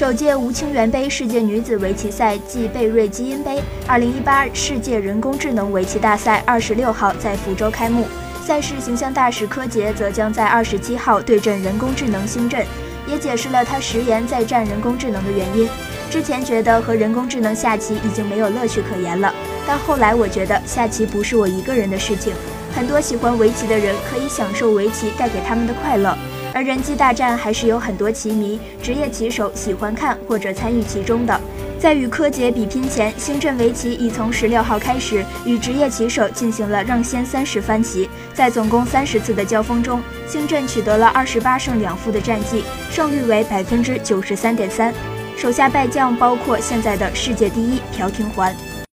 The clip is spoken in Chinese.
首届吴清源杯世界女子围棋赛暨贝瑞基因杯二零一八世界人工智能围棋大赛二十六号在福州开幕，赛事形象大使柯洁则将在二十七号对阵人工智能星阵，也解释了他食言再战人工智能的原因。之前觉得和人工智能下棋已经没有乐趣可言了，但后来我觉得下棋不是我一个人的事情，很多喜欢围棋的人可以享受围棋带给他们的快乐。而人机大战还是有很多棋迷、职业棋手喜欢看或者参与其中的。在与柯洁比拼前，星阵围棋已从十六号开始与职业棋手进行了让先三十番棋。在总共三十次的交锋中，星阵取得了二十八胜两负的战绩，胜率为百分之九十三点三。手下败将包括现在的世界第一朴廷桓。